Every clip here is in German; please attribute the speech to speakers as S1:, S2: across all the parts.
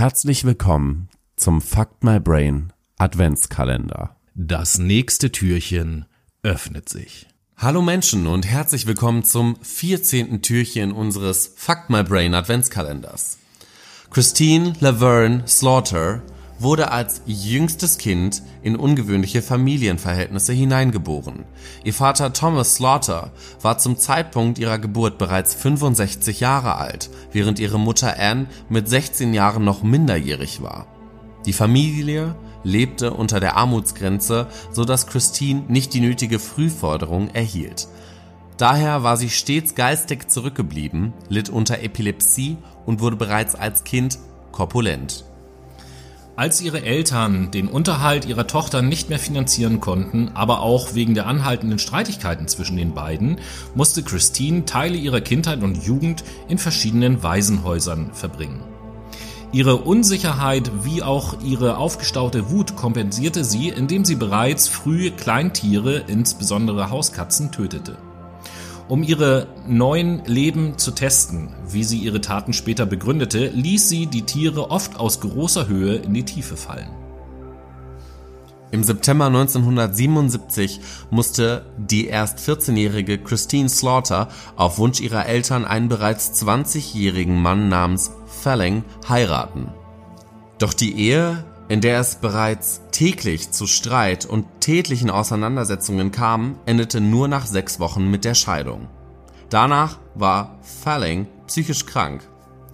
S1: Herzlich willkommen zum Fuck My Brain Adventskalender.
S2: Das nächste Türchen öffnet sich.
S1: Hallo Menschen und herzlich willkommen zum 14. Türchen unseres Fuck My Brain Adventskalenders. Christine Laverne Slaughter wurde als jüngstes Kind in ungewöhnliche Familienverhältnisse hineingeboren. Ihr Vater Thomas Slaughter war zum Zeitpunkt ihrer Geburt bereits 65 Jahre alt, während ihre Mutter Anne mit 16 Jahren noch minderjährig war. Die Familie lebte unter der Armutsgrenze, so dass Christine nicht die nötige Frühförderung erhielt. Daher war sie stets geistig zurückgeblieben, litt unter Epilepsie und wurde bereits als Kind korpulent.
S2: Als ihre Eltern den Unterhalt ihrer Tochter nicht mehr finanzieren konnten, aber auch wegen der anhaltenden Streitigkeiten zwischen den beiden, musste Christine Teile ihrer Kindheit und Jugend in verschiedenen Waisenhäusern verbringen. Ihre Unsicherheit wie auch ihre aufgestaute Wut kompensierte sie, indem sie bereits früh Kleintiere, insbesondere Hauskatzen, tötete. Um ihre neuen Leben zu testen, wie sie ihre Taten später begründete, ließ sie die Tiere oft aus großer Höhe in die Tiefe fallen.
S1: Im September 1977 musste die erst 14-jährige Christine Slaughter auf Wunsch ihrer Eltern einen bereits 20-jährigen Mann namens Felling heiraten. Doch die Ehe in der es bereits täglich zu Streit und tätlichen Auseinandersetzungen kam, endete nur nach sechs Wochen mit der Scheidung. Danach war Falling psychisch krank.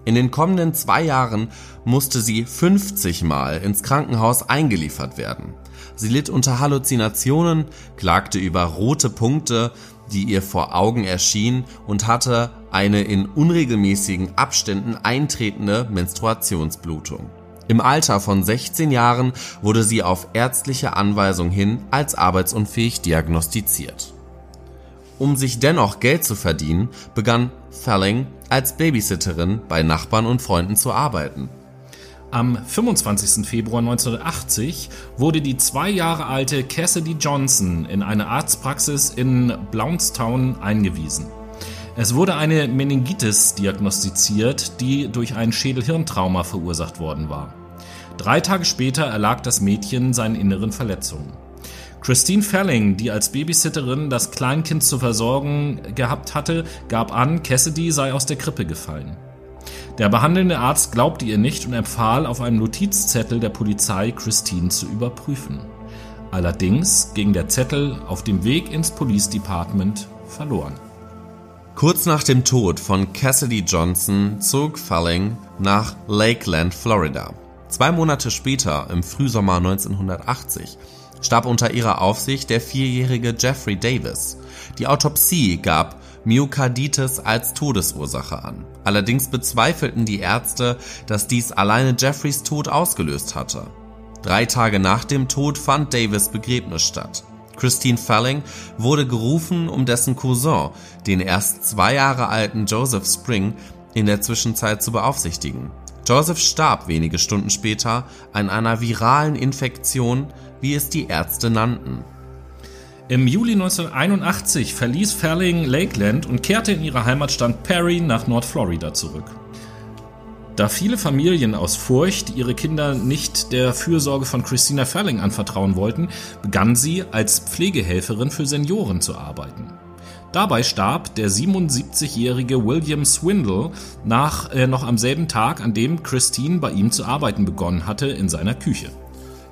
S1: In den kommenden zwei Jahren musste sie 50 Mal ins Krankenhaus eingeliefert werden. Sie litt unter Halluzinationen, klagte über rote Punkte, die ihr vor Augen erschienen und hatte eine in unregelmäßigen Abständen eintretende Menstruationsblutung. Im Alter von 16 Jahren wurde sie auf ärztliche Anweisung hin als arbeitsunfähig diagnostiziert. Um sich dennoch Geld zu verdienen, begann Felling als Babysitterin bei Nachbarn und Freunden zu arbeiten.
S2: Am 25. Februar 1980 wurde die zwei Jahre alte Cassidy Johnson in eine Arztpraxis in Blountstown eingewiesen. Es wurde eine Meningitis diagnostiziert, die durch ein Schädelhirntrauma verursacht worden war. Drei Tage später erlag das Mädchen seinen inneren Verletzungen. Christine Felling, die als Babysitterin das Kleinkind zu versorgen gehabt hatte, gab an, Cassidy sei aus der Krippe gefallen. Der behandelnde Arzt glaubte ihr nicht und empfahl, auf einem Notizzettel der Polizei Christine zu überprüfen. Allerdings ging der Zettel auf dem Weg ins Police Department verloren.
S1: Kurz nach dem Tod von Cassidy Johnson zog Falling nach Lakeland, Florida. Zwei Monate später, im Frühsommer 1980, starb unter ihrer Aufsicht der vierjährige Jeffrey Davis. Die Autopsie gab Myokarditis als Todesursache an. Allerdings bezweifelten die Ärzte, dass dies alleine Jeffreys Tod ausgelöst hatte. Drei Tage nach dem Tod fand Davis Begräbnis statt. Christine Felling wurde gerufen, um dessen Cousin, den erst zwei Jahre alten Joseph Spring, in der Zwischenzeit zu beaufsichtigen. Joseph starb wenige Stunden später an einer viralen Infektion, wie es die Ärzte nannten.
S2: Im Juli 1981 verließ Felling Lakeland und kehrte in ihre Heimatstadt Perry nach Nordflorida zurück. Da viele Familien aus Furcht ihre Kinder nicht der Fürsorge von Christina Ferling anvertrauen wollten, begann sie als Pflegehelferin für Senioren zu arbeiten. Dabei starb der 77-jährige William Swindle nach, äh, noch am selben Tag, an dem Christine bei ihm zu arbeiten begonnen hatte, in seiner Küche.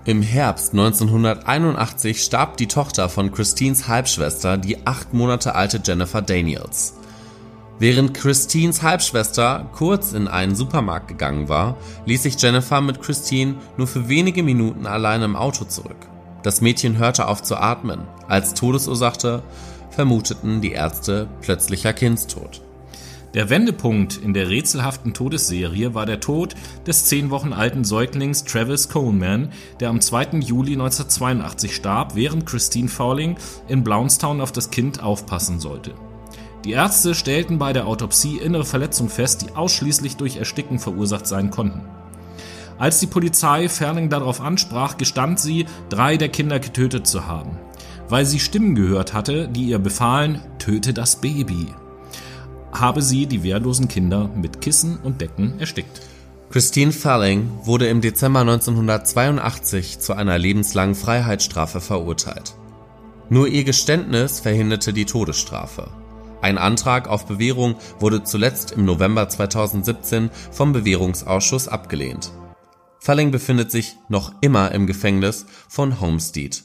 S1: Im Herbst 1981 starb die Tochter von Christines Halbschwester, die acht Monate alte Jennifer Daniels. Während Christines Halbschwester kurz in einen Supermarkt gegangen war, ließ sich Jennifer mit Christine nur für wenige Minuten alleine im Auto zurück. Das Mädchen hörte auf zu atmen. Als Todesursache vermuteten die Ärzte plötzlicher Kindstod.
S2: Der Wendepunkt in der rätselhaften Todesserie war der Tod des zehn Wochen alten Säuglings Travis Coleman, der am 2. Juli 1982 starb, während Christine Fowling in Blountstown auf das Kind aufpassen sollte. Die Ärzte stellten bei der Autopsie innere Verletzungen fest, die ausschließlich durch Ersticken verursacht sein konnten. Als die Polizei Ferling darauf ansprach, gestand sie, drei der Kinder getötet zu haben, weil sie Stimmen gehört hatte, die ihr befahlen, töte das Baby. Habe sie die wehrlosen Kinder mit Kissen und Decken erstickt.
S1: Christine Falling wurde im Dezember 1982 zu einer lebenslangen Freiheitsstrafe verurteilt. Nur ihr Geständnis verhinderte die Todesstrafe. Ein Antrag auf Bewährung wurde zuletzt im November 2017 vom Bewährungsausschuss abgelehnt. Falling befindet sich noch immer im Gefängnis von Homestead